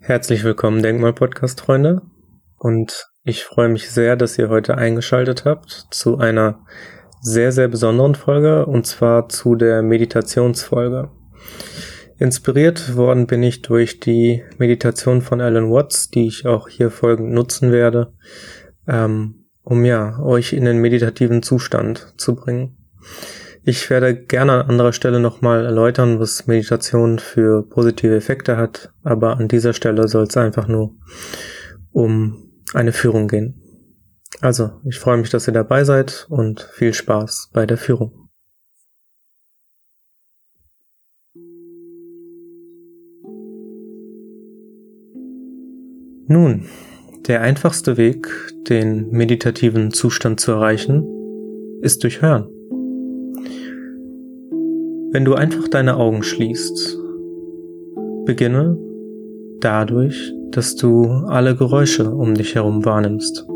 Herzlich willkommen, Denkmal-Podcast-Freunde. Und ich freue mich sehr, dass ihr heute eingeschaltet habt zu einer sehr, sehr besonderen Folge, und zwar zu der Meditationsfolge. Inspiriert worden bin ich durch die Meditation von Alan Watts, die ich auch hier folgend nutzen werde, ähm, um ja, euch in den meditativen Zustand zu bringen. Ich werde gerne an anderer Stelle nochmal erläutern, was Meditation für positive Effekte hat, aber an dieser Stelle soll es einfach nur um eine Führung gehen. Also, ich freue mich, dass ihr dabei seid und viel Spaß bei der Führung. Nun, der einfachste Weg, den meditativen Zustand zu erreichen, ist durch Hören. Wenn du einfach deine Augen schließt, beginne dadurch, dass du alle Geräusche um dich herum wahrnimmst.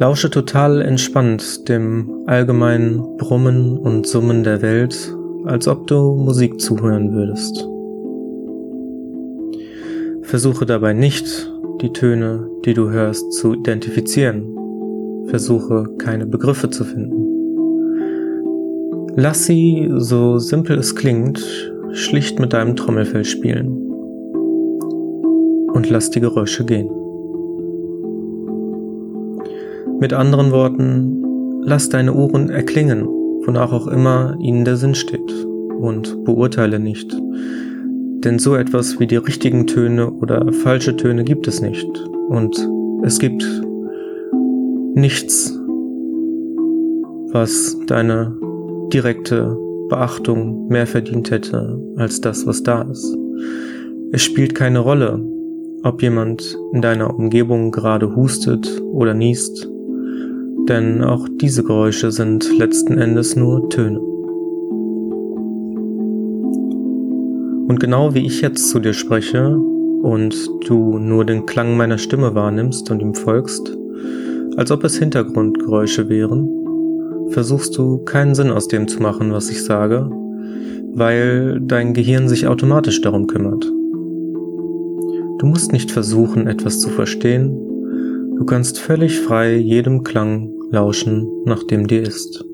Lausche total entspannt dem allgemeinen Brummen und Summen der Welt, als ob du Musik zuhören würdest. Versuche dabei nicht, die Töne, die du hörst, zu identifizieren. Versuche keine Begriffe zu finden. Lass sie, so simpel es klingt, schlicht mit deinem Trommelfell spielen. Und lass die Geräusche gehen. Mit anderen Worten, lass deine Ohren erklingen, wonach auch immer ihnen der Sinn steht, und beurteile nicht. Denn so etwas wie die richtigen Töne oder falsche Töne gibt es nicht. Und es gibt nichts, was deine direkte Beachtung mehr verdient hätte als das, was da ist. Es spielt keine Rolle, ob jemand in deiner Umgebung gerade hustet oder niest, denn auch diese Geräusche sind letzten Endes nur Töne. Und genau wie ich jetzt zu dir spreche und du nur den Klang meiner Stimme wahrnimmst und ihm folgst, als ob es Hintergrundgeräusche wären, versuchst du keinen Sinn aus dem zu machen, was ich sage, weil dein Gehirn sich automatisch darum kümmert. Du musst nicht versuchen, etwas zu verstehen, du kannst völlig frei jedem Klang lauschen, nach dem dir ist.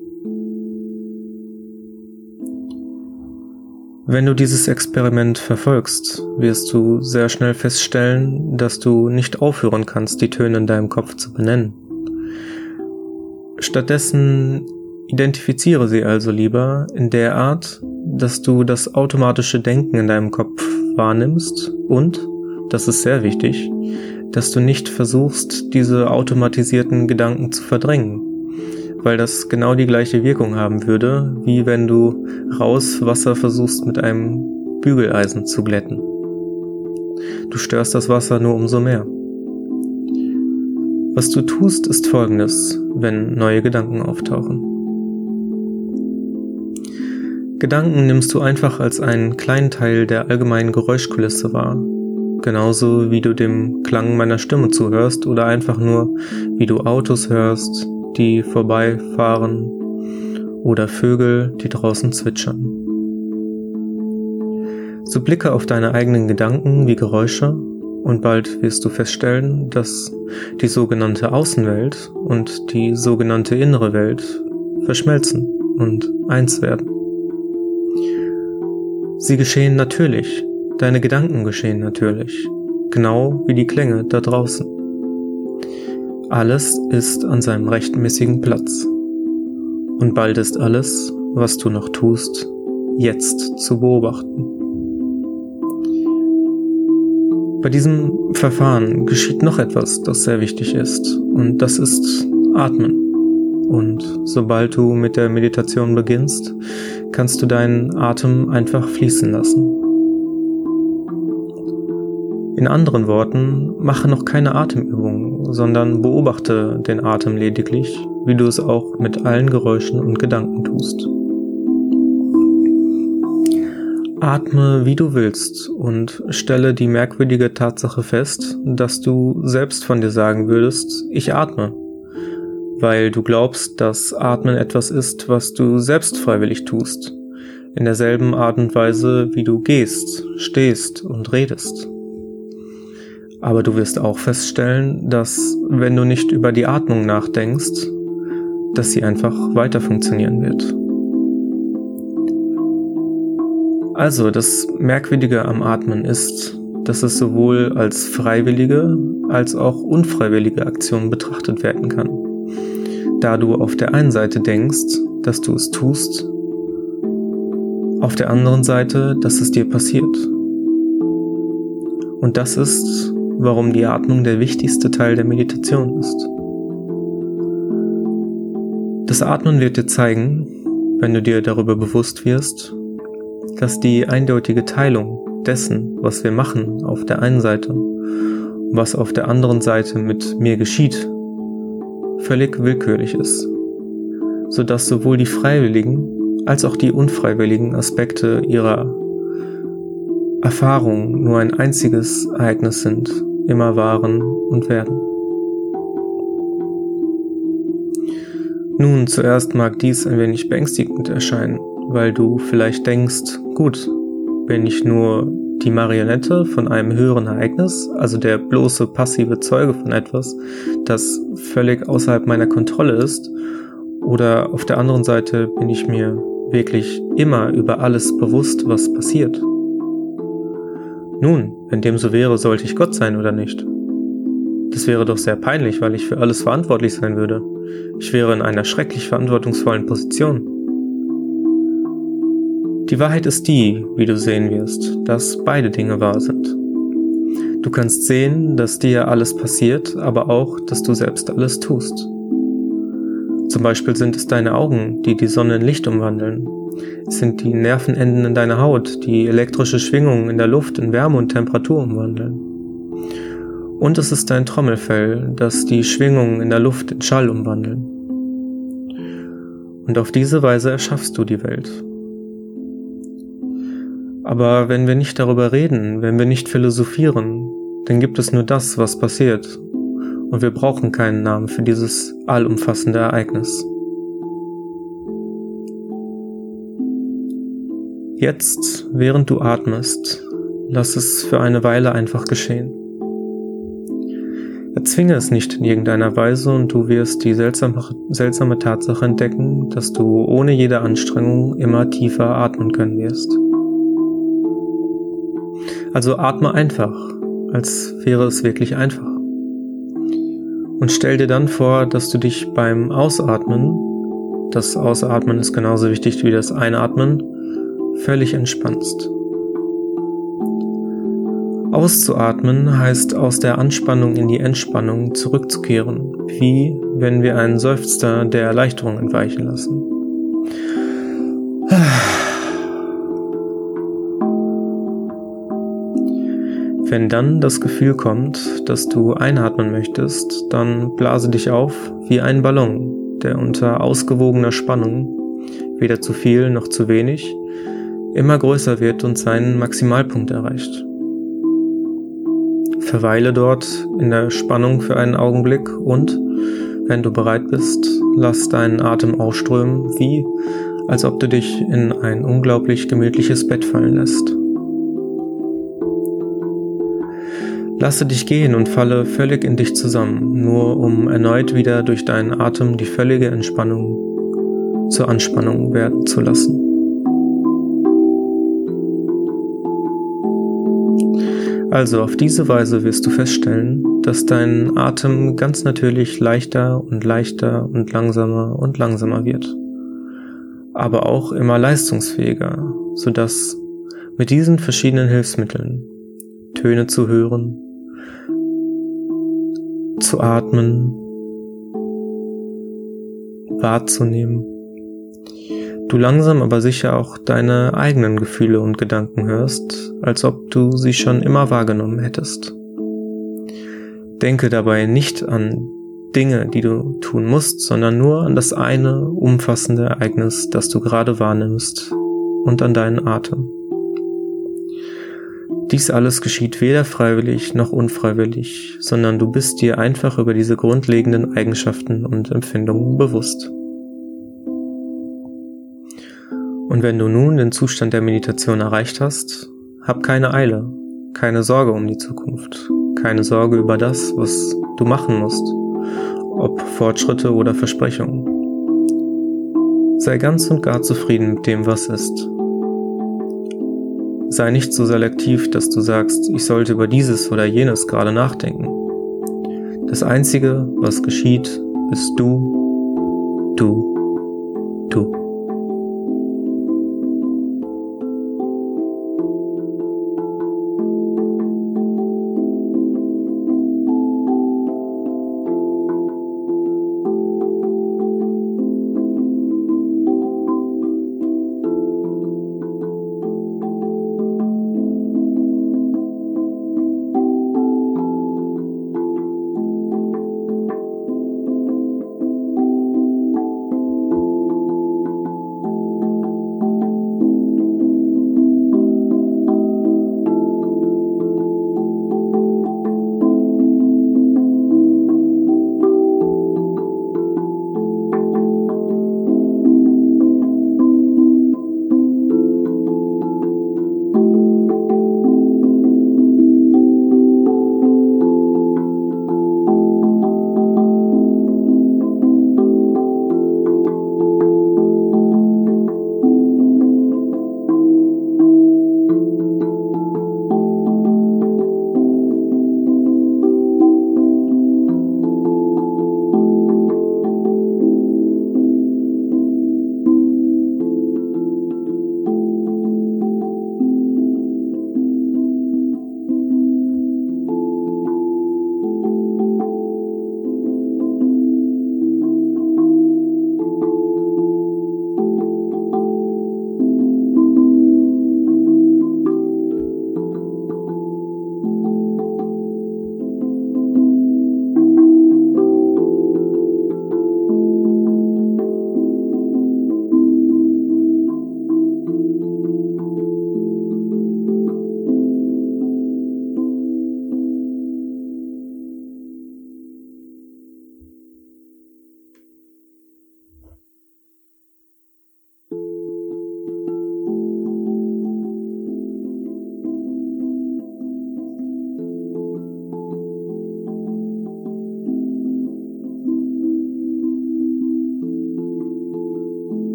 Wenn du dieses Experiment verfolgst, wirst du sehr schnell feststellen, dass du nicht aufhören kannst, die Töne in deinem Kopf zu benennen. Stattdessen identifiziere sie also lieber in der Art, dass du das automatische Denken in deinem Kopf wahrnimmst und, das ist sehr wichtig, dass du nicht versuchst, diese automatisierten Gedanken zu verdrängen, weil das genau die gleiche Wirkung haben würde, wie wenn du raus Wasser versuchst mit einem Bügeleisen zu glätten. Du störst das Wasser nur umso mehr. Was du tust, ist folgendes, wenn neue Gedanken auftauchen. Gedanken nimmst du einfach als einen kleinen Teil der allgemeinen Geräuschkulisse wahr, genauso wie du dem Klang meiner Stimme zuhörst oder einfach nur, wie du Autos hörst, die vorbeifahren oder Vögel, die draußen zwitschern. So blicke auf deine eigenen Gedanken wie Geräusche und bald wirst du feststellen, dass die sogenannte Außenwelt und die sogenannte innere Welt verschmelzen und eins werden. Sie geschehen natürlich, deine Gedanken geschehen natürlich, genau wie die Klänge da draußen. Alles ist an seinem rechtmäßigen Platz. Und bald ist alles, was du noch tust, jetzt zu beobachten. Bei diesem Verfahren geschieht noch etwas, das sehr wichtig ist, und das ist Atmen. Und sobald du mit der Meditation beginnst, kannst du deinen Atem einfach fließen lassen. In anderen Worten, mache noch keine Atemübung, sondern beobachte den Atem lediglich, wie du es auch mit allen Geräuschen und Gedanken tust. Atme, wie du willst und stelle die merkwürdige Tatsache fest, dass du selbst von dir sagen würdest, ich atme, weil du glaubst, dass Atmen etwas ist, was du selbst freiwillig tust. in derselben Art und Weise, wie du gehst, stehst und redest. Aber du wirst auch feststellen, dass wenn du nicht über die Atmung nachdenkst, dass sie einfach weiter funktionieren wird. Also, das Merkwürdige am Atmen ist, dass es sowohl als freiwillige als auch unfreiwillige Aktion betrachtet werden kann. Da du auf der einen Seite denkst, dass du es tust, auf der anderen Seite, dass es dir passiert. Und das ist, warum die Atmung der wichtigste Teil der Meditation ist. Das Atmen wird dir zeigen, wenn du dir darüber bewusst wirst, dass die eindeutige Teilung dessen, was wir machen auf der einen Seite was auf der anderen Seite mit mir geschieht, völlig willkürlich ist, so dass sowohl die freiwilligen als auch die unfreiwilligen Aspekte ihrer Erfahrung nur ein einziges Ereignis sind, immer waren und werden. Nun, zuerst mag dies ein wenig beängstigend erscheinen, weil du vielleicht denkst, gut, bin ich nur die Marionette von einem höheren Ereignis, also der bloße passive Zeuge von etwas, das völlig außerhalb meiner Kontrolle ist, oder auf der anderen Seite bin ich mir wirklich immer über alles bewusst, was passiert. Nun, wenn dem so wäre, sollte ich Gott sein oder nicht? Das wäre doch sehr peinlich, weil ich für alles verantwortlich sein würde. Ich wäre in einer schrecklich verantwortungsvollen Position. Die Wahrheit ist die, wie du sehen wirst, dass beide Dinge wahr sind. Du kannst sehen, dass dir alles passiert, aber auch, dass du selbst alles tust. Zum Beispiel sind es deine Augen, die die Sonne in Licht umwandeln. Es sind die Nervenenden in deiner Haut, die elektrische Schwingungen in der Luft in Wärme und Temperatur umwandeln. Und es ist dein Trommelfell, das die Schwingungen in der Luft in Schall umwandeln. Und auf diese Weise erschaffst du die Welt. Aber wenn wir nicht darüber reden, wenn wir nicht philosophieren, dann gibt es nur das, was passiert. Und wir brauchen keinen Namen für dieses allumfassende Ereignis. Jetzt, während du atmest, lass es für eine Weile einfach geschehen. Erzwinge es nicht in irgendeiner Weise und du wirst die seltsame, seltsame Tatsache entdecken, dass du ohne jede Anstrengung immer tiefer atmen können wirst. Also atme einfach, als wäre es wirklich einfach. Und stell dir dann vor, dass du dich beim Ausatmen, das Ausatmen ist genauso wichtig wie das Einatmen, völlig entspannst. Auszuatmen heißt aus der Anspannung in die Entspannung zurückzukehren, wie wenn wir einen Seufzer der Erleichterung entweichen lassen. Wenn dann das Gefühl kommt, dass du einatmen möchtest, dann blase dich auf wie ein Ballon, der unter ausgewogener Spannung, weder zu viel noch zu wenig, immer größer wird und seinen Maximalpunkt erreicht. Verweile dort in der Spannung für einen Augenblick und, wenn du bereit bist, lass deinen Atem ausströmen, wie als ob du dich in ein unglaublich gemütliches Bett fallen lässt. Lasse dich gehen und falle völlig in dich zusammen, nur um erneut wieder durch deinen Atem die völlige Entspannung zur Anspannung werden zu lassen. Also auf diese Weise wirst du feststellen, dass dein Atem ganz natürlich leichter und leichter und langsamer und langsamer wird. Aber auch immer leistungsfähiger, sodass mit diesen verschiedenen Hilfsmitteln Töne zu hören, zu atmen, wahrzunehmen, du langsam aber sicher auch deine eigenen Gefühle und Gedanken hörst, als ob du sie schon immer wahrgenommen hättest. Denke dabei nicht an Dinge, die du tun musst, sondern nur an das eine umfassende Ereignis, das du gerade wahrnimmst und an deinen Atem. Dies alles geschieht weder freiwillig noch unfreiwillig, sondern du bist dir einfach über diese grundlegenden Eigenschaften und Empfindungen bewusst. Und wenn du nun den Zustand der Meditation erreicht hast, hab keine Eile, keine Sorge um die Zukunft, keine Sorge über das, was du machen musst, ob Fortschritte oder Versprechungen. Sei ganz und gar zufrieden mit dem, was ist. Sei nicht so selektiv, dass du sagst, ich sollte über dieses oder jenes gerade nachdenken. Das Einzige, was geschieht, ist du, du, du.